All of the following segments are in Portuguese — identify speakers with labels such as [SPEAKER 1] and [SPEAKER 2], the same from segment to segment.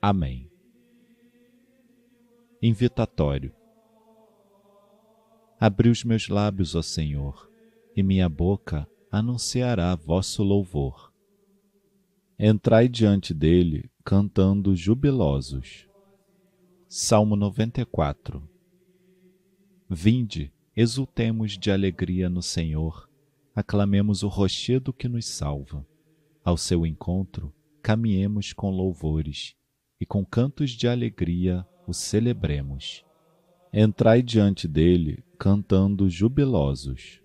[SPEAKER 1] Amém. Invitatório. Abri os meus lábios, ó Senhor, e minha boca anunciará vosso louvor. Entrai diante dele cantando jubilosos. Salmo 94 Vinde, exultemos de alegria no Senhor, aclamemos o rochedo que nos salva. Ao seu encontro, caminhemos com louvores e com cantos de alegria o celebremos. Entrai diante dele, cantando jubilosos.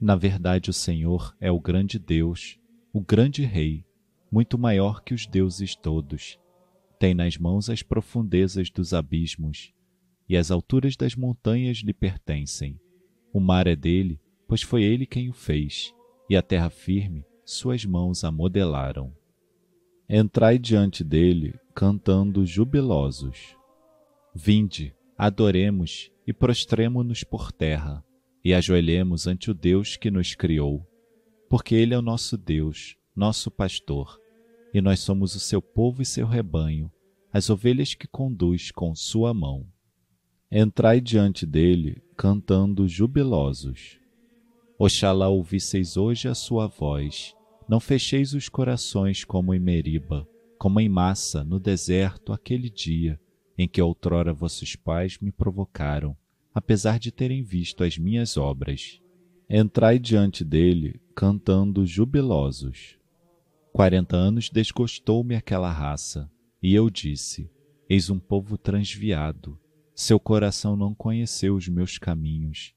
[SPEAKER 1] Na verdade, o Senhor é o grande Deus, o grande Rei, muito maior que os deuses todos. Tem nas mãos as profundezas dos abismos, e as alturas das montanhas lhe pertencem. O mar é dele, pois foi ele quem o fez, e a terra firme suas mãos a modelaram. Entrai diante dele, cantando jubilosos. Vinde, adoremos e prostremo-nos por terra, e ajoelhemos ante o Deus que nos criou, porque Ele é o nosso Deus, nosso pastor, e nós somos o seu povo e seu rebanho, as ovelhas que conduz com sua mão. Entrai diante dele, cantando jubilosos. Oxalá ouvisseis hoje a sua voz, não fecheis os corações como em Meriba, como em massa no deserto aquele dia em que outrora vossos pais me provocaram, apesar de terem visto as minhas obras. Entrai diante dele, cantando jubilosos. Quarenta anos desgostou-me aquela raça, e eu disse: Eis um povo transviado, seu coração não conheceu os meus caminhos,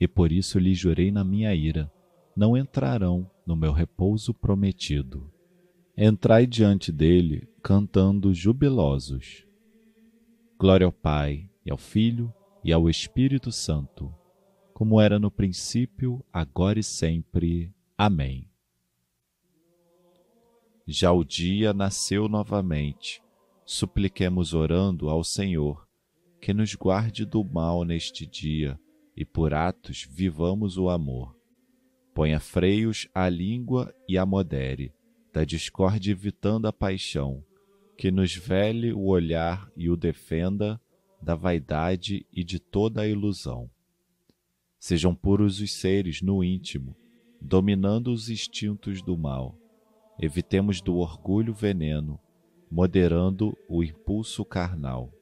[SPEAKER 1] e por isso lhe jurei na minha ira: não entrarão no meu repouso prometido. Entrai diante dele, cantando jubilosos. Glória ao Pai, e ao Filho, e ao Espírito Santo, como era no princípio, agora e sempre. Amém. Já o dia nasceu novamente. Supliquemos orando ao Senhor, que nos guarde do mal neste dia, e por atos vivamos o amor Ponha freios à língua e a modere, da discórdia evitando a paixão, que nos vele o olhar e o defenda da vaidade e de toda a ilusão. Sejam puros os seres no íntimo, dominando os instintos do mal. Evitemos do orgulho veneno, moderando o impulso carnal.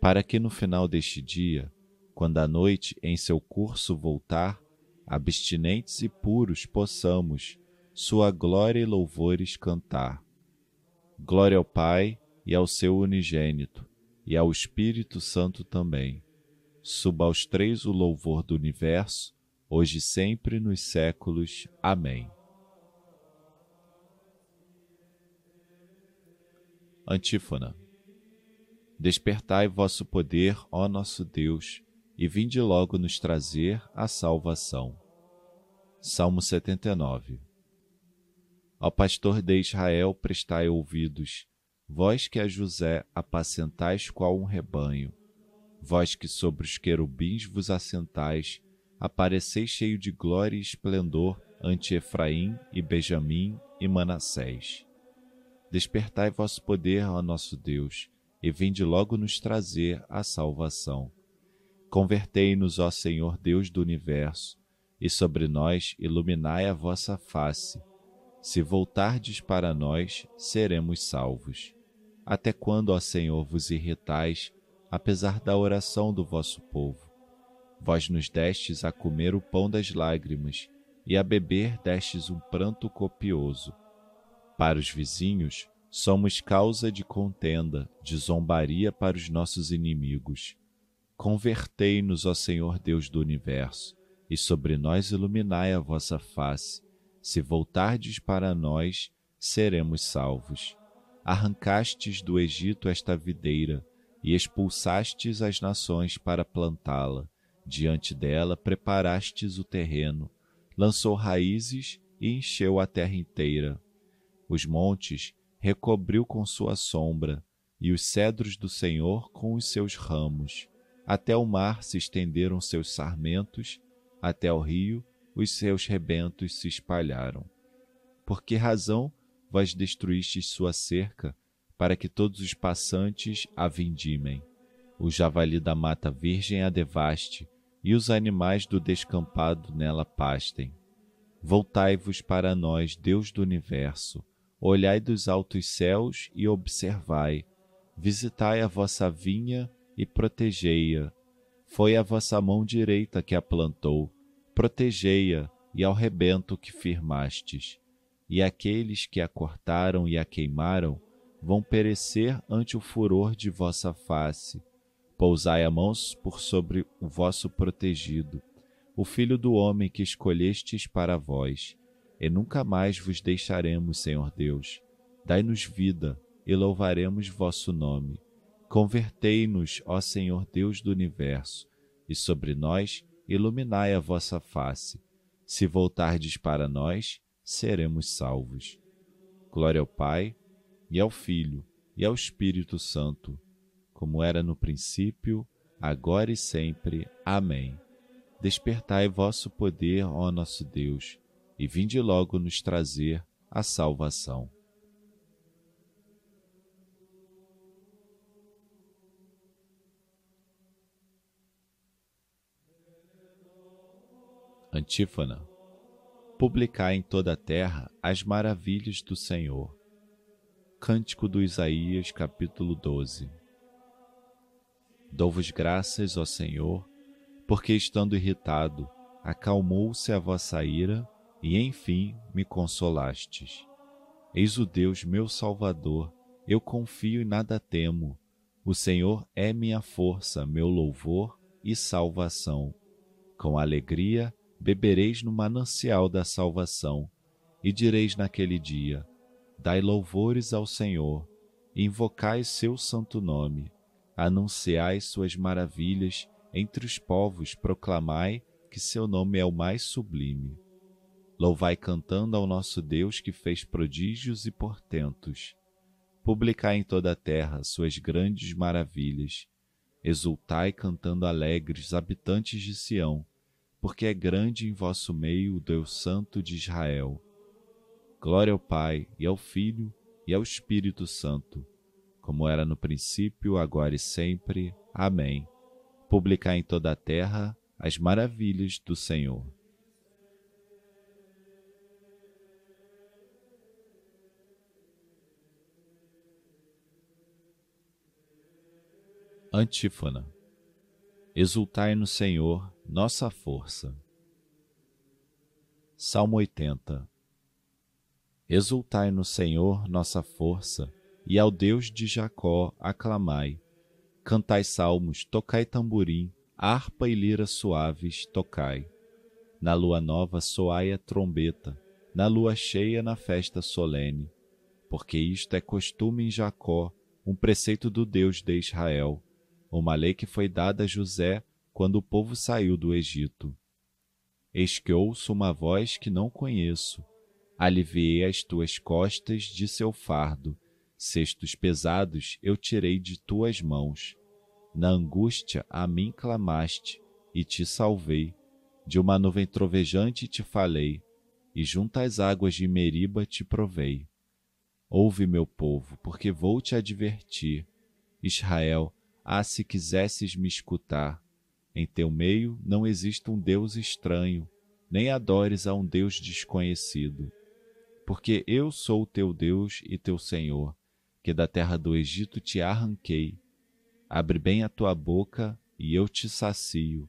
[SPEAKER 1] Para que no final deste dia, quando a noite em seu curso voltar, abstinentes e puros, possamos Sua glória e louvores cantar. Glória ao Pai e ao seu unigênito, e ao Espírito Santo também. Suba aos três o louvor do universo, hoje e sempre nos séculos. Amém. Antífona. Despertai vosso poder, ó nosso Deus, e vinde logo nos trazer a salvação. Salmo 79 Ao pastor de Israel prestai ouvidos, vós que a José apacentais qual um rebanho, vós que sobre os querubins vos assentais, apareceis cheio de glória e esplendor ante Efraim e Benjamim e Manassés. Despertai vosso poder, ó nosso Deus, e vinde logo nos trazer a salvação. Convertei-nos, ó Senhor Deus do universo, e sobre nós iluminai a vossa face. Se voltardes para nós, seremos salvos. Até quando, ó Senhor, vos irritais, apesar da oração do vosso povo? Vós nos destes a comer o pão das lágrimas, e a beber destes um pranto copioso. Para os vizinhos, somos causa de contenda, de zombaria para os nossos inimigos. Convertei-nos, ó Senhor Deus do universo e sobre nós iluminai a vossa face. Se voltardes para nós, seremos salvos. arrancastes do Egito esta videira e expulsastes as nações para plantá-la. Diante dela preparastes o terreno, lançou raízes e encheu a terra inteira. Os montes recobriu com sua sombra, e os cedros do Senhor com os seus ramos. Até o mar se estenderam seus sarmentos, até o rio os seus rebentos se espalharam. Por que razão vós destruístes sua cerca, para que todos os passantes a vindimem? O javali da mata virgem a devaste, e os animais do descampado nela pastem. Voltai-vos para nós, Deus do universo, olhai dos altos céus e observai, visitai a vossa vinha e protegei-a. Foi a vossa mão direita que a plantou, protegei-a e ao rebento que firmastes. E aqueles que a cortaram e a queimaram vão perecer ante o furor de vossa face. Pousai a mãos por sobre o vosso protegido o Filho do Homem que escolhestes para vós, e nunca mais vos deixaremos, Senhor Deus. Dai-nos vida e louvaremos vosso nome. Convertei-nos, ó Senhor Deus do universo, e sobre nós iluminai a vossa face. Se voltardes para nós, seremos salvos. Glória ao Pai, e ao Filho, e ao Espírito Santo, como era no princípio, agora e sempre. Amém. Despertai vosso poder, ó nosso Deus, e vinde logo nos trazer a salvação. Antífona. Publicai em toda a terra as maravilhas do Senhor. Cântico do Isaías, capítulo 12. Dou-vos graças, ó Senhor, porque estando irritado, acalmou-se a vossa ira e enfim me consolastes. Eis o Deus meu Salvador, eu confio e nada temo. O Senhor é minha força, meu louvor e salvação. Com alegria bebereis no manancial da salvação, e direis naquele dia: Dai louvores ao Senhor, invocai seu santo nome, anunciai suas maravilhas entre os povos proclamai que seu nome é o mais sublime. Louvai cantando ao nosso Deus que fez prodígios e portentos. Publicai em toda a terra suas grandes maravilhas. Exultai cantando alegres, habitantes de Sião, porque é grande em vosso meio o Deus Santo de Israel. Glória ao Pai, e ao Filho, e ao Espírito Santo, como era no princípio, agora e sempre. Amém publicar em toda a terra as maravilhas do Senhor. Antífona. Exultai no Senhor, nossa força. Salmo 80. Exultai no Senhor, nossa força, e ao Deus de Jacó aclamai Cantai salmos, tocai tamborim, harpa e lira suaves, tocai. Na lua nova soai a trombeta, na lua cheia na festa solene, porque isto é costume em Jacó, um preceito do Deus de Israel, uma lei que foi dada a José quando o povo saiu do Egito. Eis que ouço uma voz que não conheço, aliviei as tuas costas de seu fardo, cestos pesados eu tirei de tuas mãos. Na angústia a mim clamaste, e te salvei. De uma nuvem trovejante te falei, e junto às águas de Meriba te provei. Ouve, meu povo, porque vou te advertir. Israel, ah, se quisesses me escutar. Em teu meio não existe um Deus estranho, nem adores a um Deus desconhecido. Porque eu sou o teu Deus e teu Senhor que da terra do Egito te arranquei. Abre bem a tua boca e eu te sacio.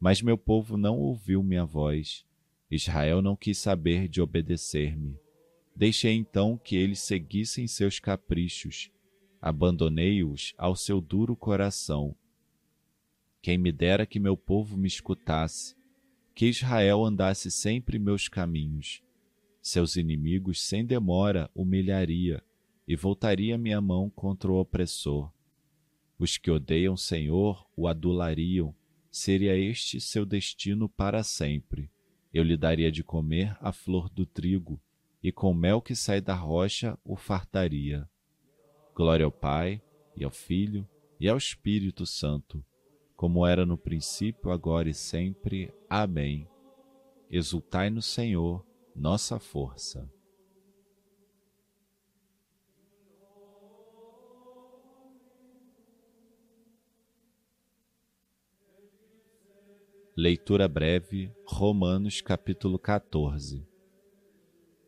[SPEAKER 1] Mas meu povo não ouviu minha voz. Israel não quis saber de obedecer-me. Deixei então que eles seguissem seus caprichos. Abandonei-os ao seu duro coração. Quem me dera que meu povo me escutasse, que Israel andasse sempre meus caminhos. Seus inimigos sem demora humilharia e voltaria minha mão contra o opressor. Os que odeiam o Senhor o adulariam, seria este seu destino para sempre. Eu lhe daria de comer a flor do trigo, e com mel que sai da rocha o fartaria. Glória ao Pai, e ao Filho, e ao Espírito Santo, como era no princípio, agora e sempre. Amém. Exultai no Senhor, nossa força. Leitura breve, Romanos capítulo 14.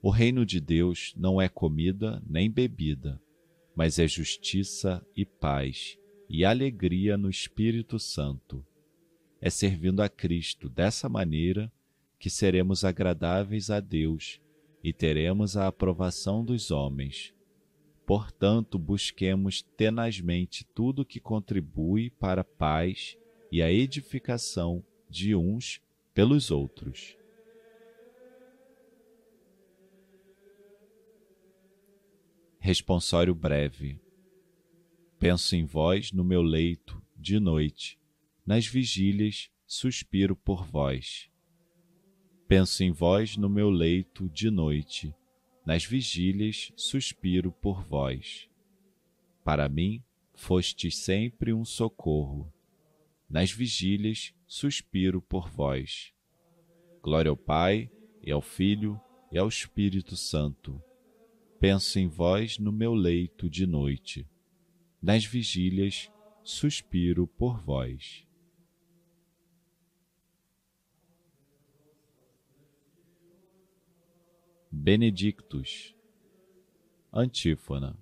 [SPEAKER 1] O reino de Deus não é comida nem bebida, mas é justiça e paz e alegria no Espírito Santo. É servindo a Cristo dessa maneira que seremos agradáveis a Deus e teremos a aprovação dos homens. Portanto, busquemos tenazmente tudo que contribui para a paz e a edificação de uns pelos outros. Responsório breve. Penso em vós no meu leito, de noite, nas vigílias suspiro por vós. Penso em vós no meu leito, de noite, nas vigílias suspiro por vós. Para mim, fostes sempre um socorro. Nas vigílias suspiro por vós. Glória ao Pai, e ao Filho, e ao Espírito Santo. Penso em vós no meu leito de noite. Nas vigílias, suspiro por vós. Benedictus. Antífona.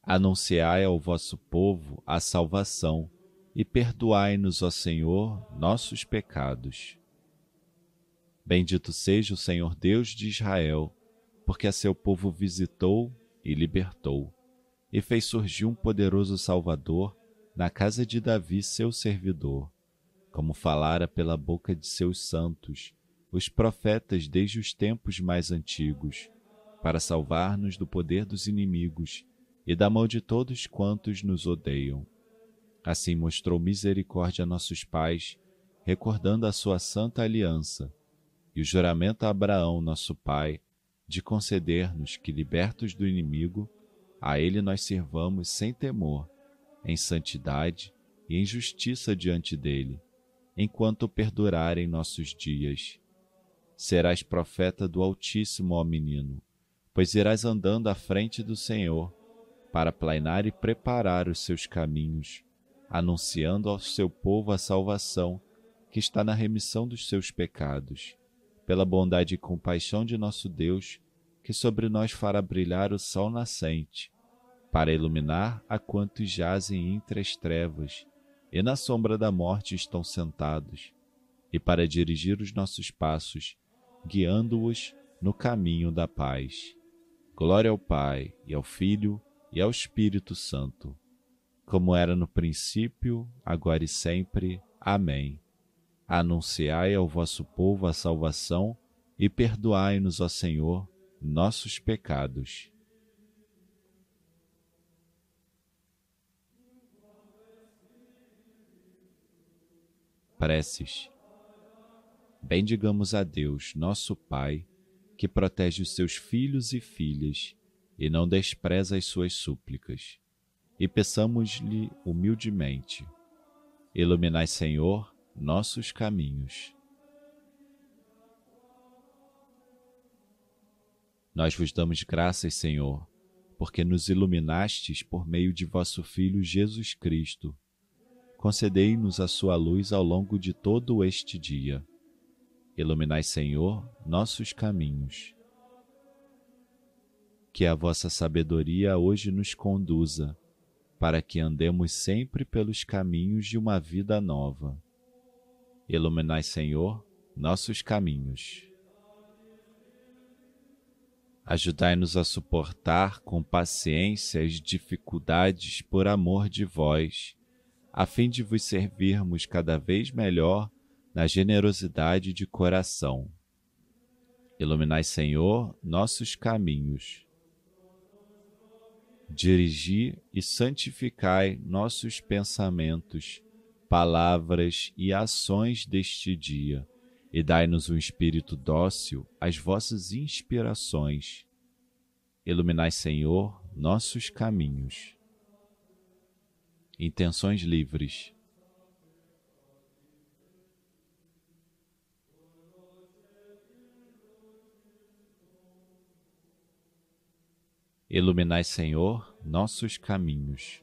[SPEAKER 1] Anunciai ao vosso povo a salvação e perdoai-nos, ó Senhor, nossos pecados. Bendito seja o Senhor Deus de Israel, porque a seu povo visitou e libertou, e fez surgir um poderoso Salvador na casa de Davi, seu servidor, como falara pela boca de seus santos, os profetas desde os tempos mais antigos, para salvar-nos do poder dos inimigos e da mão de todos quantos nos odeiam. Assim mostrou misericórdia a nossos pais, recordando a sua santa aliança e o juramento a Abraão, nosso pai, de conceder-nos que, libertos do inimigo, a ele nós servamos sem temor, em santidade e em justiça diante dele, enquanto perdurarem nossos dias. Serás profeta do Altíssimo, ó menino, pois irás andando à frente do Senhor, para planear e preparar os seus caminhos anunciando ao seu povo a salvação que está na remissão dos seus pecados, pela bondade e compaixão de nosso Deus, que sobre nós fará brilhar o sol nascente, para iluminar a quantos jazem entre as trevas e na sombra da morte estão sentados, e para dirigir os nossos passos, guiando-os no caminho da paz. Glória ao Pai, e ao Filho, e ao Espírito Santo como era no princípio, agora e sempre. Amém. Anunciai ao vosso povo a salvação e perdoai-nos, ó Senhor, nossos pecados. Preces. Bendigamos a Deus, nosso Pai, que protege os seus filhos e filhas e não despreza as suas súplicas e peçamos-lhe humildemente: Iluminai, Senhor, nossos caminhos. Nós vos damos graças, Senhor, porque nos iluminastes por meio de vosso Filho Jesus Cristo. Concedei-nos a sua luz ao longo de todo este dia. Iluminai, Senhor, nossos caminhos. Que a vossa sabedoria hoje nos conduza para que andemos sempre pelos caminhos de uma vida nova. Iluminai, Senhor, nossos caminhos. Ajudai-nos a suportar com paciência as dificuldades por amor de vós, a fim de vos servirmos cada vez melhor na generosidade de coração. Iluminai, Senhor, nossos caminhos dirigi e santificai nossos pensamentos, palavras e ações deste dia, e dai-nos um espírito dócil às vossas inspirações. Iluminai, Senhor, nossos caminhos. Intenções livres. Iluminai, Senhor, nossos caminhos.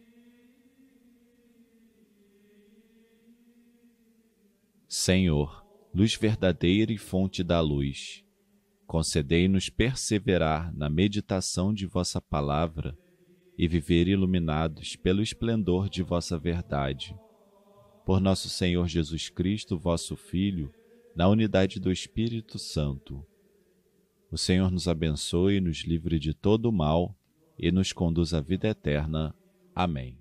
[SPEAKER 1] Senhor, luz verdadeira e fonte da luz, concedei-nos perseverar na meditação de vossa palavra e viver iluminados pelo esplendor de vossa verdade. Por nosso Senhor Jesus Cristo, vosso Filho, na unidade do Espírito Santo o Senhor nos abençoe, nos livre de todo o mal e nos conduz à vida eterna. Amém.